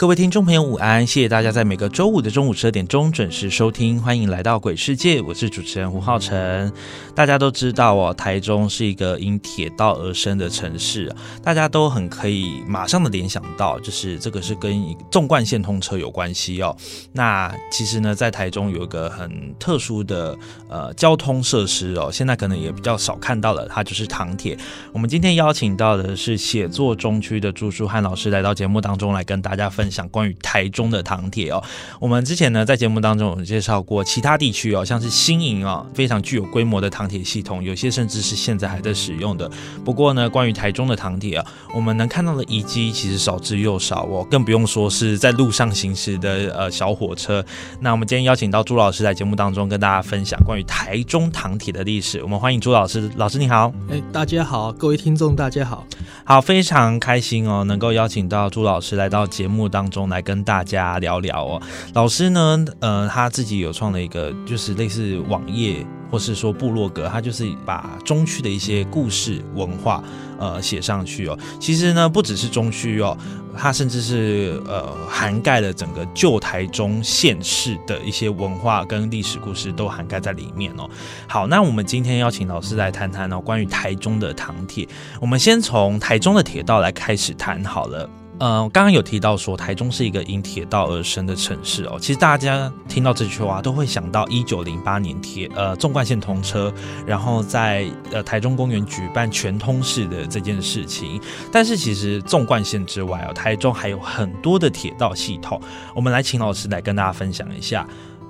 各位听众朋友，午安！谢谢大家在每个周五的中午十二点钟准时收听，欢迎来到鬼世界，我是主持人胡浩辰。大家都知道哦，台中是一个因铁道而生的城市，大家都很可以马上的联想到，就是这个是跟纵贯线通车有关系哦。那其实呢，在台中有一个很特殊的呃交通设施哦，现在可能也比较少看到了，它就是唐铁。我们今天邀请到的是写作中区的朱书汉老师来到节目当中来跟大家分。讲关于台中的糖铁哦，我们之前呢在节目当中有介绍过其他地区哦，像是新营啊，非常具有规模的糖铁系统，有些甚至是现在还在使用的。不过呢，关于台中的糖铁啊，我们能看到的遗迹其实少之又少哦，更不用说是在路上行驶的呃小火车。那我们今天邀请到朱老师在节目当中跟大家分享关于台中糖铁的历史。我们欢迎朱老师，老师你好。哎，大家好，各位听众大家好，好，非常开心哦，能够邀请到朱老师来到节目当。当中来跟大家聊聊哦，老师呢，呃，他自己有创了一个，就是类似网页或是说部落格，他就是把中区的一些故事文化，呃，写上去哦。其实呢，不只是中区哦，它甚至是呃涵盖了整个旧台中县市的一些文化跟历史故事都涵盖在里面哦。好，那我们今天邀请老师来谈谈哦，关于台中的唐铁，我们先从台中的铁道来开始谈好了。呃，刚刚有提到说台中是一个因铁道而生的城市哦。其实大家听到这句话都会想到一九零八年铁呃纵贯线通车，然后在呃台中公园举办全通式的这件事情。但是其实纵贯线之外哦，台中还有很多的铁道系统。我们来请老师来跟大家分享一下，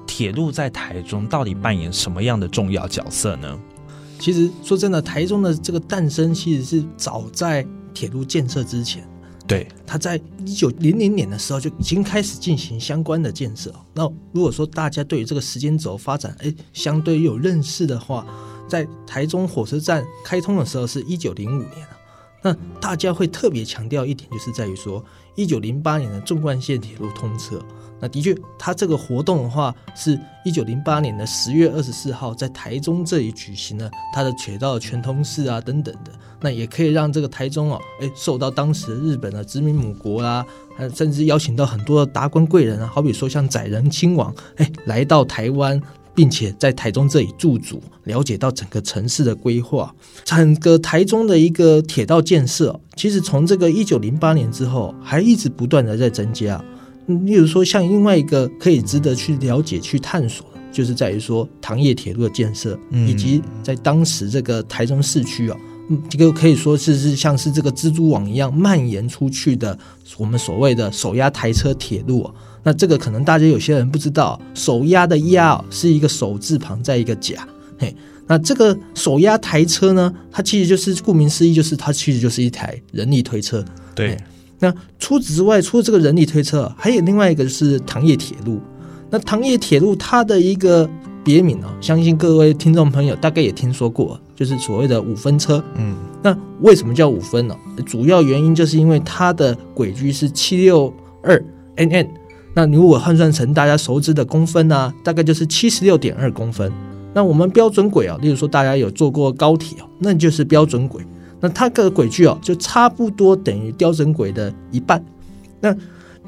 铁路在台中到底扮演什么样的重要角色呢？其实说真的，台中的这个诞生其实是早在铁路建设之前。对，他在一九零零年的时候就已经开始进行相关的建设。那如果说大家对于这个时间轴发展，哎，相对有认识的话，在台中火车站开通的时候是一九零五年啊。那大家会特别强调一点，就是在于说一九零八年的纵贯线铁路通车。那的确，它这个活动的话，是一九零八年的十月二十四号在台中这里举行了它的铁道全通式啊等等的。那也可以让这个台中哦，哎，受到当时日本的殖民母国啦，甚至邀请到很多的达官贵人啊，好比说像载仁亲王，哎，来到台湾，并且在台中这里驻足，了解到整个城市的规划，整个台中的一个铁道建设，其实从这个一九零八年之后，还一直不断的在增加。例如说，像另外一个可以值得去了解、去探索的，就是在于说糖业铁路的建设，以及在当时这个台中市区啊，这个可以说是是像是这个蜘蛛网一样蔓延出去的，我们所谓的手压台车铁路。那这个可能大家有些人不知道，手压的压是一个手字旁在一个甲，嘿，那这个手压台车呢，它其实就是顾名思义，就是它其实就是一台人力推车，对。那除此之外，除了这个人力推车，还有另外一个就是糖业铁路。那糖业铁路它的一个别名哦，相信各位听众朋友大概也听说过，就是所谓的五分车。嗯，那为什么叫五分呢？主要原因就是因为它的轨距是七六二 nn。那如果换算成大家熟知的公分呢，大概就是七十六点二公分。那我们标准轨啊，例如说大家有坐过高铁哦，那就是标准轨。那它的轨距哦，就差不多等于标准轨的一半。那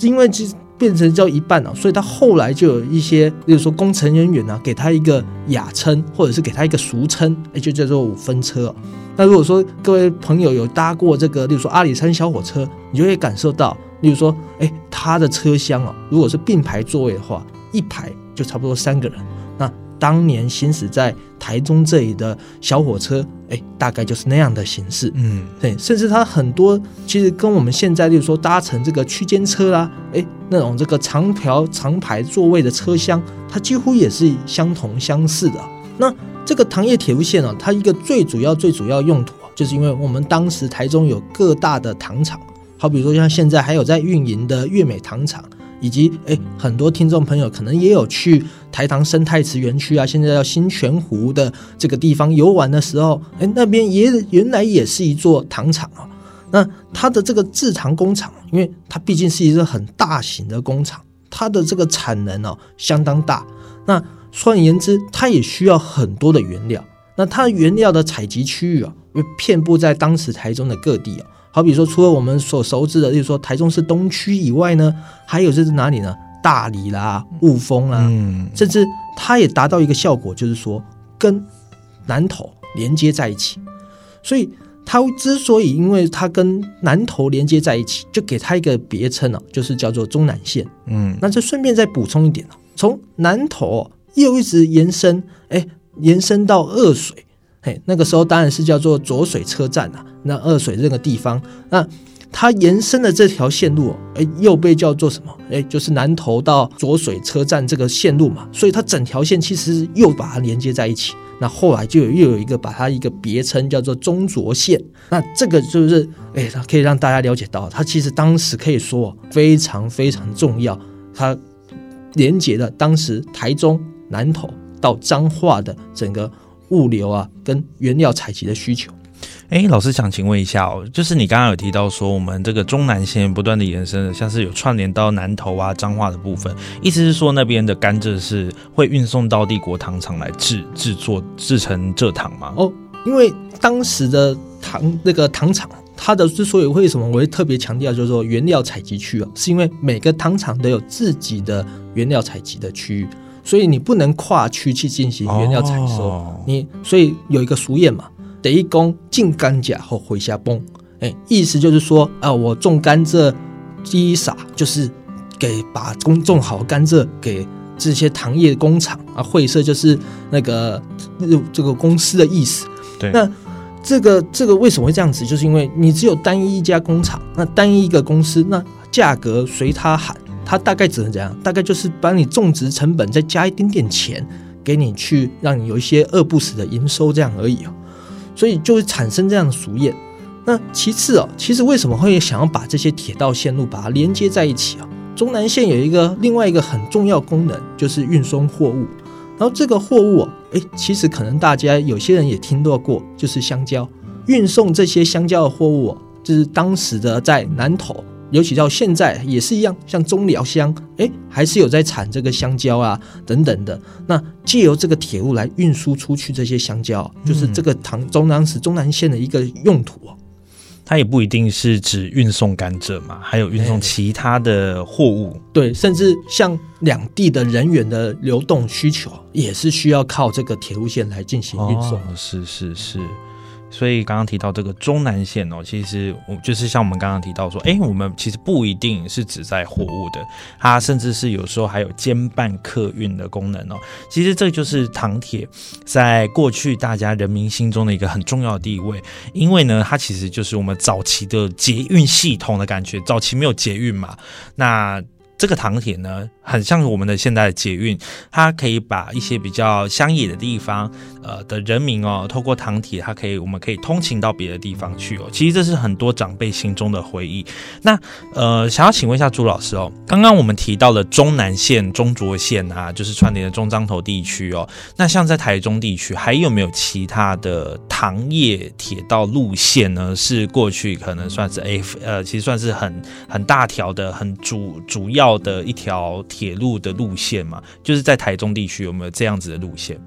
因为其变成叫一半了，所以它后来就有一些，比如说工程人员呢，给它一个雅称，或者是给它一个俗称，哎，就叫做五分车。那如果说各位朋友有搭过这个，例如说阿里山小火车，你就会感受到，例如说，哎，它的车厢啊，如果是并排座位的话，一排就差不多三个人。那当年行驶在台中这里的小火车，哎，大概就是那样的形式。嗯，对，甚至它很多其实跟我们现在，例如说搭乘这个区间车啦，哎，那种这个长条长排座位的车厢，它几乎也是相同相似的。那这个糖业铁路线啊，它一个最主要、最主要用途啊，就是因为我们当时台中有各大的糖厂，好比说像现在还有在运营的月美糖厂，以及哎很多听众朋友可能也有去台糖生态池园区啊，现在叫新泉湖的这个地方游玩的时候，哎那边也原来也是一座糖厂啊。那它的这个制糖工厂，因为它毕竟是一个很大型的工厂，它的这个产能哦相当大。那换言之，它也需要很多的原料。那它原料的采集区域啊，又遍布在当时台中的各地啊。好比说，除了我们所熟知的，例如说台中市东区以外呢，还有这是哪里呢？大理啦、雾峰啦，嗯，甚至它也达到一个效果，就是说跟南投连接在一起。所以它之所以因为它跟南投连接在一起，就给它一个别称啊，就是叫做中南线。嗯，那这顺便再补充一点哦，从南投又一直延伸，哎，延伸到二水，嘿，那个时候当然是叫做浊水车站啊。那二水这个地方，那它延伸的这条线路，哎，又被叫做什么？哎，就是南投到浊水车站这个线路嘛。所以它整条线其实又把它连接在一起。那后来就又有一个把它一个别称叫做中浊线。那这个就是，哎，它可以让大家了解到，它其实当时可以说非常非常重要，它连接了当时台中南投到彰化的整个物流啊跟原料采集的需求。哎，老师想请问一下哦，就是你刚刚有提到说，我们这个中南线不断的延伸，像是有串联到南投啊、彰化的部分，意思是说那边的甘蔗是会运送到帝国糖厂来制制作制成蔗糖吗？哦，因为当时的糖那个糖厂，它的之所以为什么我会特别强调，就是说原料采集区啊，是因为每个糖厂都有自己的原料采集的区域，所以你不能跨区去进行原料采收。哦你所以有一个俗谚嘛，得一公进甘蔗后回下崩，哎，意思就是说啊，我种甘蔗第一撒就是给把种种好甘蔗给这些糖业工厂啊，会社就是那个这个公司的意思。对，那这个这个为什么会这样子？就是因为你只有单一一家工厂，那单一一个公司，那价格随他喊，它大概只能怎样？大概就是把你种植成本再加一点点钱给你去，让你有一些饿不死的营收这样而已哦。所以就会产生这样的俗谚。那其次哦，其实为什么会想要把这些铁道线路把它连接在一起啊？中南线有一个另外一个很重要功能，就是运送货物。然后这个货物哦，哎，其实可能大家有些人也听到过，就是香蕉。运送这些香蕉的货物哦，就是当时的在南投，尤其到现在也是一样，像中寮乡，哎，还是有在产这个香蕉啊等等的。那借由这个铁路来运输出去这些香蕉，就是这个唐中当时中南线的一个用途哦。它也不一定是指运送甘蔗嘛，还有运送哎其他的货物。对，甚至像两地的人员的流动需求，也是需要靠这个铁路线来进行运送。哦，是是是。所以刚刚提到这个中南线哦，其实我就是像我们刚刚提到说，哎，我们其实不一定是只在货物的，它甚至是有时候还有兼办客运的功能哦。其实这就是糖铁在过去大家人民心中的一个很重要的地位，因为呢，它其实就是我们早期的捷运系统的感觉，早期没有捷运嘛，那。这个糖铁呢，很像我们的现在的捷运，它可以把一些比较乡野的地方，呃的人民哦，透过糖铁，它可以我们可以通勤到别的地方去哦。其实这是很多长辈心中的回忆。那呃，想要请问一下朱老师哦，刚刚我们提到了中南线、中浊线啊，就是串联的中彰投地区哦。那像在台中地区，还有没有其他的糖业铁道路线呢？是过去可能算是 F 呃，其实算是很很大条的、很主主要的一条铁路的路线嘛？就是在台中地区有没有这样子的路线？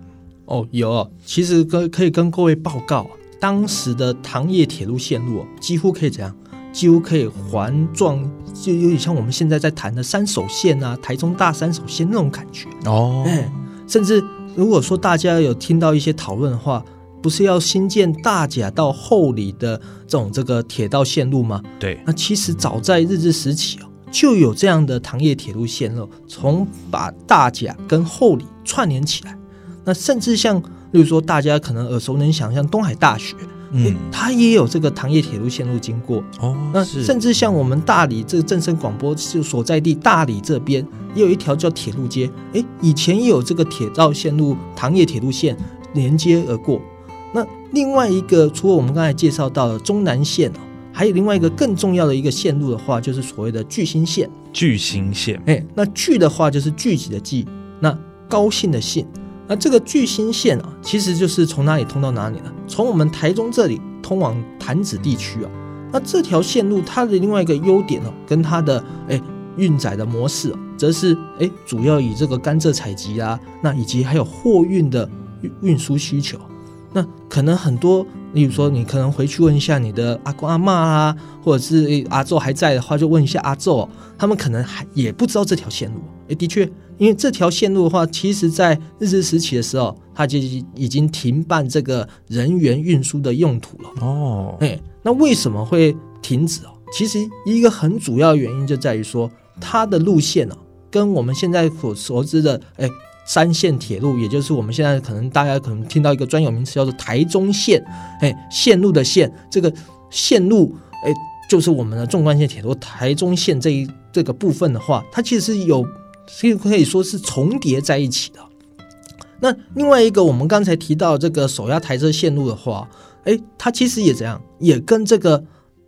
哦，有哦，其实跟可以跟各位报告，当时的糖业铁路线路哦几乎可以怎样？几乎可以环状，就有点像我们现在在谈的三手线啊，台中大三手线那种感觉。哦哎，甚至如果说大家有听到一些讨论的话，不是要新建大甲到后里的这种这个铁道线路吗？对，那其实早在日治时期哦，就有这样的糖业铁路线路，从把大甲跟后里串联起来。那甚至像，例如说大家可能耳熟能详，像东海大学，嗯诶，它也有这个糖业铁路线路经过。哦，那是甚至像我们大理这个正声广播就所在地大理这边，也有一条叫铁路街，诶，以前也有这个铁道线路糖业铁路线连接而过。那另外一个，除了我们刚才介绍到的中南线哦，还有另外一个更重要的一个线路的话，就是所谓的巨星线。巨星线，哎，那聚的话就是聚集的聚，那高兴的兴。那这个巨星线啊，其实就是从哪里通到哪里呢？从我们台中这里通往潭子地区啊。那这条线路它的另外一个优点哦、跟它的哎运载的模式、哦，则是哎主要以这个甘蔗采集啊，那以及还有货运的运运输需求。那可能很多，例如说，你可能回去问一下你的阿公阿妈啊，或者是阿昼还在的话，就问一下阿昼哦，他们可能还也不知道这条线路。诶，的确，因为这条线路的话，其实在日治时期的时候，它就已经停办这个人员运输的用途了。哦，哎，那为什么会停止哦？其实一个很主要的原因就在于说，它的路线哦，跟我们现在所熟知的哎三线铁路，也就是我们现在可能大家可能听到一个专有名词叫做台中线，哎，线路的线，这个线路哎，就是我们的纵贯线铁路台中线这一这个部分的话，它其实有，可以可以说是重叠在一起的。那另外一个，我们刚才提到这个手压台车线路的话，哎，它其实也怎样，也跟这个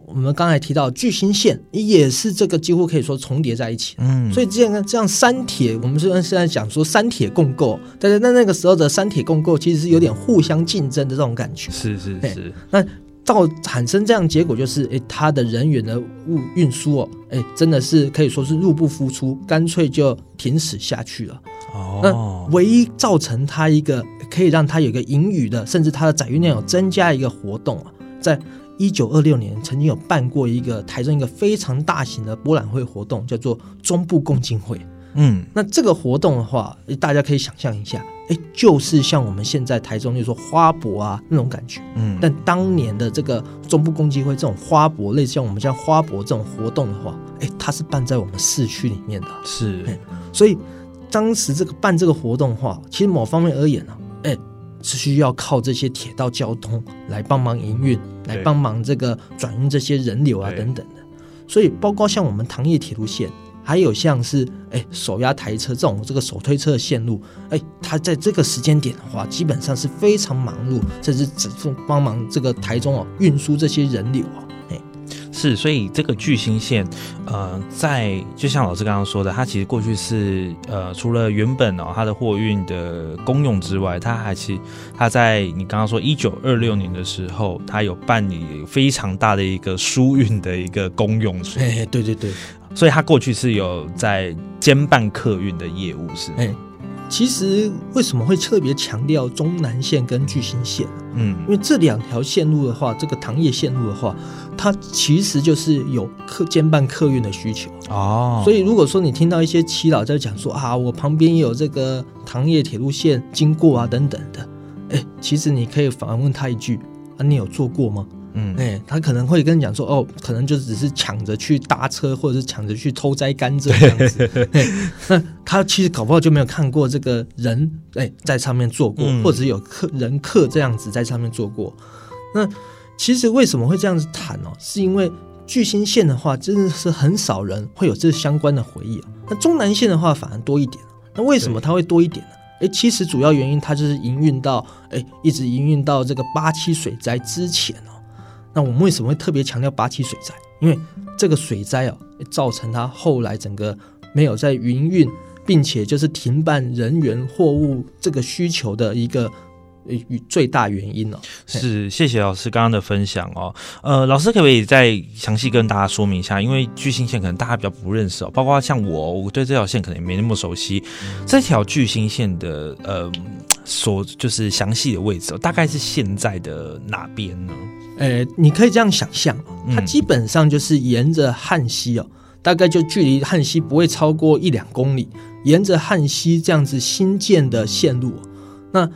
我们刚才提到巨星线也是这个几乎可以说重叠在一起。嗯，所以这样这样三铁，我们虽然现在讲说三铁共构，但是那那个时候的三铁共构其实是有点互相竞争的这种感觉。是是哎是，那到产生这样结果就是，诶，它的人员的物运输哦，诶，真的是可以说是入不敷出，干脆就停驶下去了。哦那哦，唯一造成它一个可以让它有一个盈余的，甚至它的载运量有增加一个活动啊，在一九二六年曾经有办过一个台中一个非常大型的博览会活动，叫做中部共进会。嗯，那这个活动的话，大家可以想象一下，哎，就是像我们现在台中，就是说花博啊那种感觉。嗯，但当年的这个中部共济会这种花博，类似像我们像花博这种活动的话，哎，它是办在我们市区里面的，是哎所以当时这个办这个活动的话，其实某方面而言呢、哎，是需要靠这些铁道交通来帮忙营运，来帮忙这个转运这些人流啊等等的。所以包括像我们糖业铁路线，还有像是哎手压台车这种这个手推车的线路，哎，它在这个时间点的话，基本上是非常忙碌，甚至只是帮忙这个台中哦运输这些人流哦。哎，是，所以这个巨星线，呃，在就像老师刚刚说的，它其实过去是呃，除了原本哦它的货运的功用之外，它还其实它在你刚刚说一九二六年的时候，它有办理非常大的一个疏运的一个功用，哎，对对对，所以它过去是有在兼办客运的业务，是其实为什么会特别强调中南线跟巨星线？嗯因为这两条线路的话，这个糖业线路的话，它其实就是有客兼办客运的需求。哦，所以如果说你听到一些祈祷在讲说啊，我旁边有这个糖业铁路线经过啊等等的，哎，其实你可以反问他一句啊，你有做过吗？嗯哎，他可能会跟你讲说，哦，可能就只是抢着去搭车，或者是抢着去偷摘甘蔗这样子。嘿那他其实搞不好就没有看过这个人，哎，在上面做过，嗯或者是有客人客这样子在上面做过。那其实为什么会这样子谈哦？是因为巨星线的话，真的是很少人会有这相关的回忆啊。那中南线的话，反而多一点。那为什么它会多一点呢？哎，其实主要原因它就是营运到，哎，一直营运到这个八七水灾之前哦。那我们为什么会特别强调八七水灾？因为这个水灾啊，造成它后来整个没有在营运，并且就是停办人员货物这个需求的一个呃最大原因哦。是，谢谢老师刚刚的分享哦。呃，老师可不可以再详细跟大家说明一下？因为巨星线可能大家比较不认识哦，包括像我，我对这条线可能也没那么熟悉。这条巨星线的呃所就是详细的位置哦，大概是现在的哪边呢？呃，你可以这样想象哦，它嗯基本上就是沿着汉溪哦，大概就距离汉溪不会超过一两公里，沿着汉溪这样子新建的线路哦。那，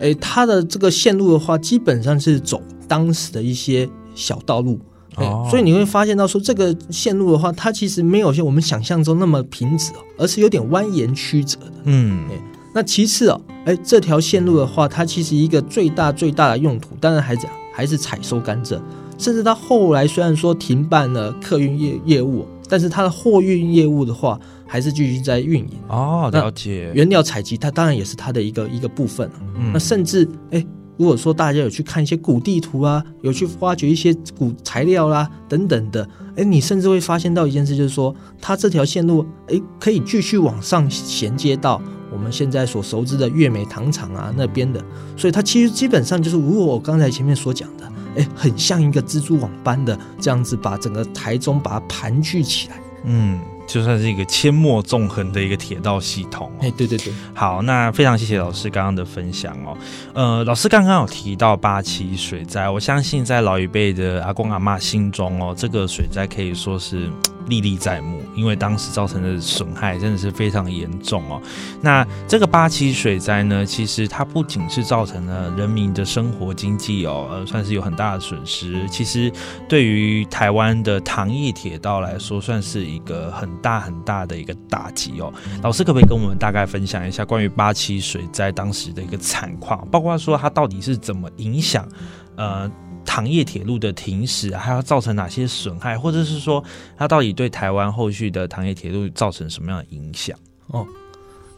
诶，它的这个线路的话，基本上是走当时的一些小道路。哦所以你会发现到说，这个线路的话，它其实没有像我们想象中那么平直哦，而是有点蜿蜒曲折的。嗯哎那其次哦，哎，这条线路的话，它其实一个最大最大的用途，当然还是还是采收甘蔗，甚至他后来虽然说停办了客运业业务，但是他的货运业务的话，还是继续在运营。哦，了解。原料采集，它当然也是它的一个一个部分啊。嗯那甚至哎，如果说大家有去看一些古地图啊，有去挖掘一些古材料啦、等等的，哎，你甚至会发现到一件事，就是说它这条线路哎可以继续往上衔接到我们现在所熟知的月美糖厂啊那边的，所以它其实基本上就是如果我刚才前面所讲的，哎，很像一个蜘蛛网般的这样子把整个台中把它盘踞起来。嗯，就算是一个阡陌纵横的一个铁道系统、哦。哎，对对对，好，那非常谢谢老师刚刚的分享哦。呃，老师刚刚有提到八七水灾，我相信在老一辈的阿公阿妈心中哦，这个水灾可以说是嘖历历在目，因为当时造成的损害真的是非常严重哦。那这个八七水灾呢，其实它不仅是造成了人民的生活经济哦，呃，算是有很大的损失。其实对于台湾的糖业铁道来说，算是一个很大很大的一个打击哦。老师可不可以跟我们大概分享一下关于八七水灾当时的一个惨况，包括说它到底是怎么影响呃糖业铁路的停驶，还要造成哪些损害，或者是说它到底对台湾后续的糖业铁路造成什么样的影响？哦，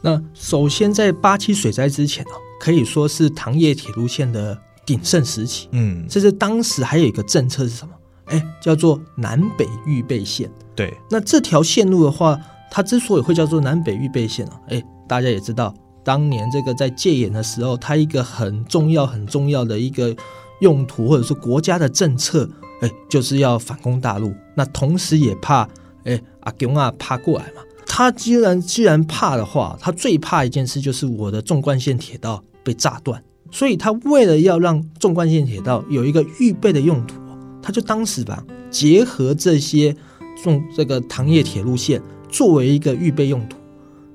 那首先在八七水灾之前哦，可以说是糖业铁路线的鼎盛时期。嗯，甚至当时还有一个政策是什么？哎，叫做南北预备线。对，那这条线路的话，它之所以会叫做南北预备线啊，哎，大家也知道，当年这个在戒严的时候，它一个很重要、很重要的一个用途，或者是国家的政策，哎，就是要反攻大陆。那同时也怕，哎，阿公啊怕过来嘛。他既然既然怕的话，他最怕一件事就是我的纵贯线铁道被炸断。所以他为了要让纵贯线铁道有一个预备的用途，他就当时吧结合这些纵这个糖业铁路线作为一个预备用途。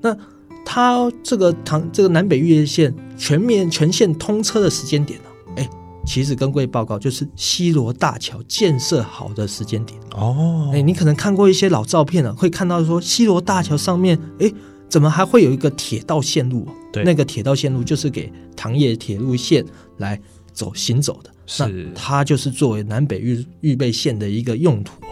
那它这个糖这个南北越线全面全线通车的时间点呢、其实跟各位报告就是西罗大桥建设好的时间点。哦哎，你可能看过一些老照片了，会看到说西罗大桥上面，哎，怎么还会有一个铁道线路哦？对那个铁道线路就是给糖业铁路线来走行走的，是那它就是作为南北预预备线的一个用途哦。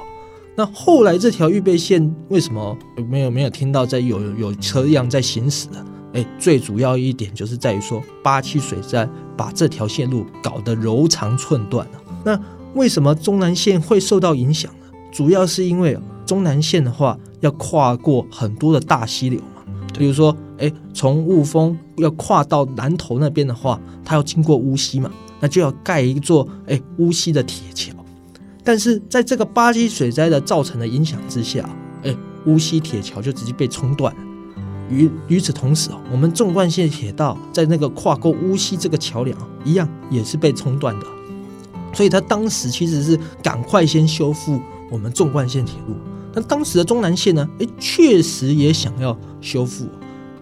那后来这条预备线为什么没有没有听到在有有车辆在行驶的？哎，最主要一点就是在于说八七水灾把这条线路搞得柔肠寸断了。那为什么中南线会受到影响呢？主要是因为中南线的话要跨过很多的大溪流嘛，比如说，哎，从雾峰要跨到南头那边的话，它要经过乌溪嘛，那就要盖一座哎乌溪的铁桥。但是在这个八七水灾的造成的影响之下，哎，乌溪铁桥就直接被冲断了。与与此同时哦，我们纵贯线铁道在那个跨过乌溪这个桥梁一样也是被冲断的，所以他当时其实是赶快先修复我们纵贯线铁路。那当时的中南线呢，哎，确实也想要修复，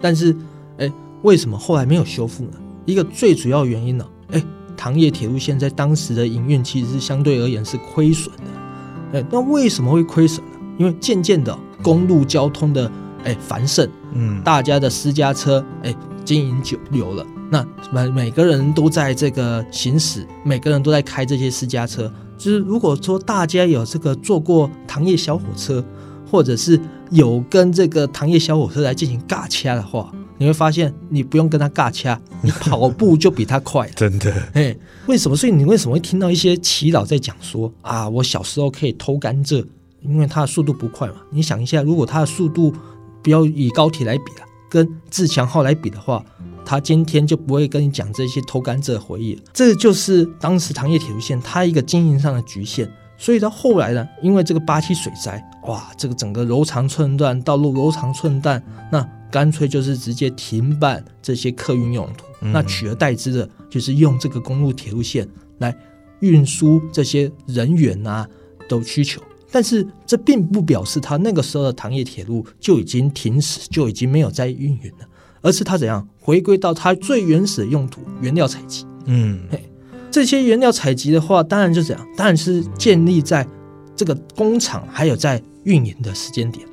但是哎，为什么后来没有修复呢？一个最主要原因呢，哎，糖业铁路线在当时的营运其实是相对而言是亏损的。哎，那为什么会亏损呢？因为渐渐的公路交通的哎繁盛，嗯，大家的私家车哎经营久有了，那每每个人都在这个行驶，每个人都在开这些私家车。就是如果说大家有这个坐过糖业小火车，或者是有跟这个糖业小火车来进行尬掐的话，你会发现你不用跟他尬掐，你跑步就比他快了。真的，哎，为什么？所以你为什么会听到一些祈祷在讲说啊，我小时候可以偷甘蔗，因为它的速度不快嘛。你想一下，如果它的速度不要以高铁来比了，跟自强号来比的话，他今天就不会跟你讲这些偷甘蔗的回忆了。这就是当时糖业铁路线它一个经营上的局限。所以到后来呢，因为这个八七水灾，哇，这个整个柔肠寸断，道路柔肠寸断，那干脆就是直接停办这些客运用途，嗯那取而代之的就是用这个公路铁路线来运输这些人员啊的需求。但是这并不表示他那个时候的糖业铁路就已经停驶，就已经没有在运营了，而是他怎样回归到它最原始的用途——原料采集。嗯，这些原料采集的话，当然就怎样，当然是建立在这个工厂还有在运营的时间点。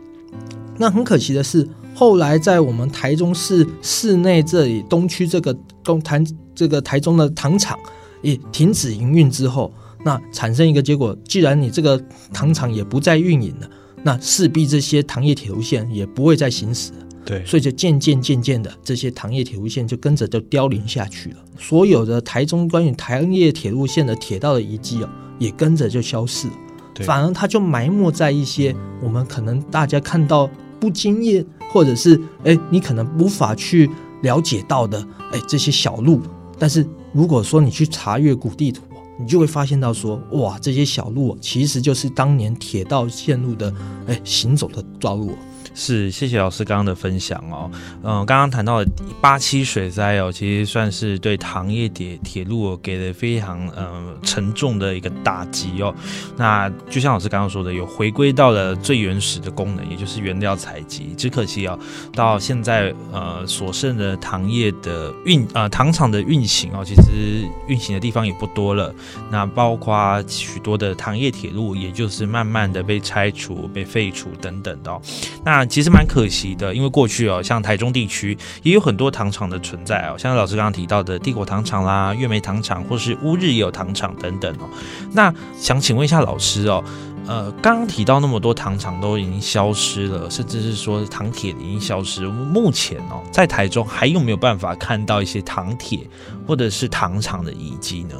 那很可惜的是，后来在我们台中市市内这里东区这个东台这个台中的糖厂也停止营运之后，那产生一个结果，既然你这个糖厂也不再运营了，那势必这些糖业铁路线也不会再行驶了。对，所以就渐渐渐渐的，这些糖业铁路线就跟着就凋零下去了。所有的台中关于糖业铁路线的铁道的遗迹哦，也跟着就消失了。对反而它就埋没在一些我们可能大家看到不经验，或者是哎你可能无法去了解到的哎这些小路。但是如果说你去查阅古地图哦，你就会发现到说哇，这些小路其实就是当年铁道线路的哎行走的道路。是，谢谢老师刚刚的分享哦。嗯、刚刚谈到的八七水灾哦，其实算是对糖业铁铁路、给了非常呃沉重的一个打击哦。那就像老师刚刚说的，有回归到了最原始的功能，也就是原料采集。只可惜哦，到现在呃所剩的糖业的运呃糖厂的运行哦，其实运行的地方也不多了。那包括许多的糖业铁路，也就是慢慢的被拆除、被废除等等的、哦。那其实蛮可惜的，因为过去哦，像台中地区也有很多糖厂的存在哦，像老师刚刚提到的帝国糖厂啦、月梅糖厂，或是乌日也有糖厂等等哦。那想请问一下老师哦，呃，刚刚提到那么多糖厂都已经消失了，甚至是说糖铁已经消失，目前哦，在台中还有没有办法看到一些糖铁或者是糖厂的遗迹呢？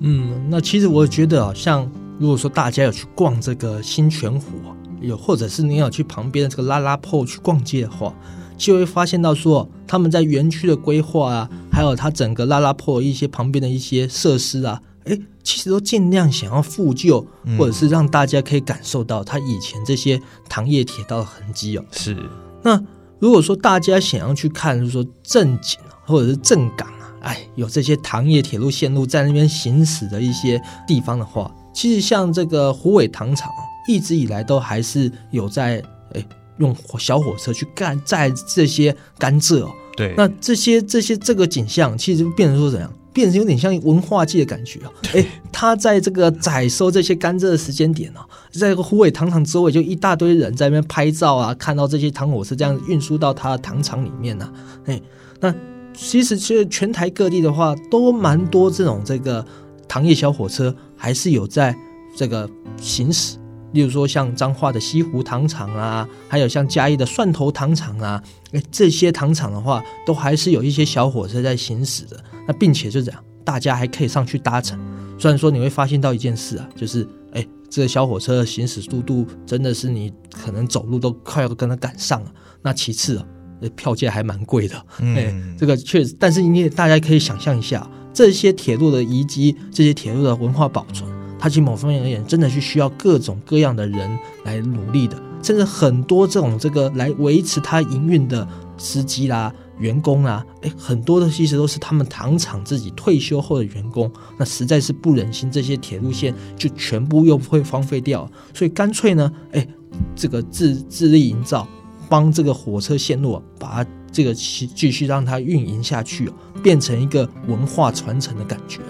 嗯，那其实我觉得啊，像如果说大家有去逛这个新泉湖，有或者是你要去旁边的这个拉拉铺去逛街的话，就会发现到说他们在园区的规划啊，还有它整个拉拉铺一些旁边的一些设施啊，诶，其实都尽量想要复旧，嗯或者是让大家可以感受到它以前这些糖业铁道的痕迹哦。是，那如果说大家想要去看，就是说正景啊，或者是正港啊，哎，有这些糖业铁路线路在那边行驶的一些地方的话，其实像这个虎尾糖厂啊，一直以来都还是有在哎用火小火车去干载这些甘蔗哦。对，那这些这些这个景象，其实变成说怎样？变成有点像文化界的感觉啊！哎，他在这个采收这些甘蔗的时间点呢、在这个虎尾糖厂周围就一大堆人在那边拍照啊，看到这些糖火车这样运输到他的糖厂里面呢、哎，那其实其实全台各地的话，都蛮多这种这个糖业小火车，还是有在这个行驶。例如说像彰化的西湖糖厂啊，还有像嘉义的蒜头糖厂啊，哎，这些糖厂的话，都还是有一些小火车在行驶的。那并且就这样，大家还可以上去搭乘。虽然说你会发现到一件事啊，就是哎，这个小火车的行驶速度真的是你可能走路都快要跟它赶上了。那其次啊，呃票价还蛮贵的。哎、嗯，这个确实，但是你也大家可以想象一下，这些铁路的遗迹，这些铁路的文化保存，它其某方面而言，真的是需要各种各样的人来努力的，甚至很多这种这个来维持它营运的司机啦、员工啦，哎，很多的其实都是他们糖厂自己退休后的员工，那实在是不忍心这些铁路线就全部又会荒废掉，所以干脆呢，哎，这个自自力营造。帮这个火车线路、啊、把它这个继继续让它运营下去、哦，变成一个文化传承的感觉。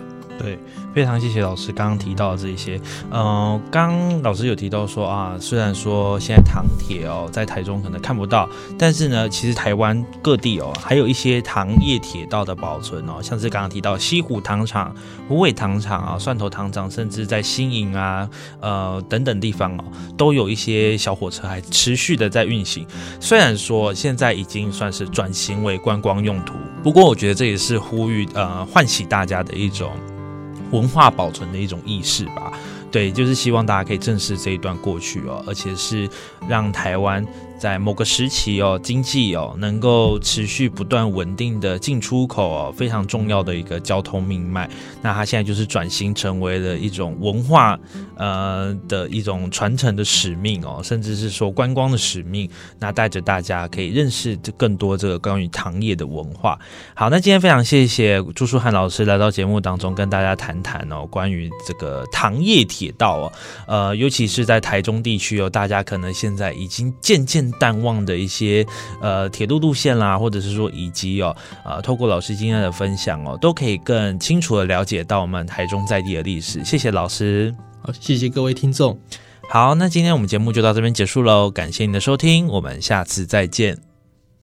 对，非常谢谢老师刚刚提到的这一些。嗯、刚老师有提到说啊，虽然说现在糖铁哦在台中可能看不到，但是呢，其实台湾各地哦还有一些糖业铁道的保存哦，像是刚刚提到西湖糖厂、虎尾糖厂啊、蒜头糖厂，甚至在新营啊、呃等等地方哦，都有一些小火车还持续的在运行。虽然说现在已经算是转型为观光用途，不过我觉得这也是呼吁呃唤起大家的一种。文化保存的一种意识吧，对，就是希望大家可以正视这一段过去哦，而且是让台湾在某个时期哦，经济哦能够持续不断稳定的进出口哦，非常重要的一个交通命脉。那它现在就是转型成为了一种文化呃的一种传承的使命哦，甚至是说观光的使命。那带着大家可以认识这更多这个关于糖业的文化。好，那今天非常谢谢朱书汉老师来到节目当中跟大家谈谈哦，关于这个糖业铁道哦，呃，尤其是在台中地区哦，大家可能现在已经渐渐淡忘的一些呃铁路路线啦，或者是说以及哦，呃，透过老师今天的分享哦，都可以更清楚的了解到我们台中在地的历史。谢谢老师。好，谢谢各位听众。好，那今天我们节目就到这边结束喽，感谢您的收听，我们下次再见。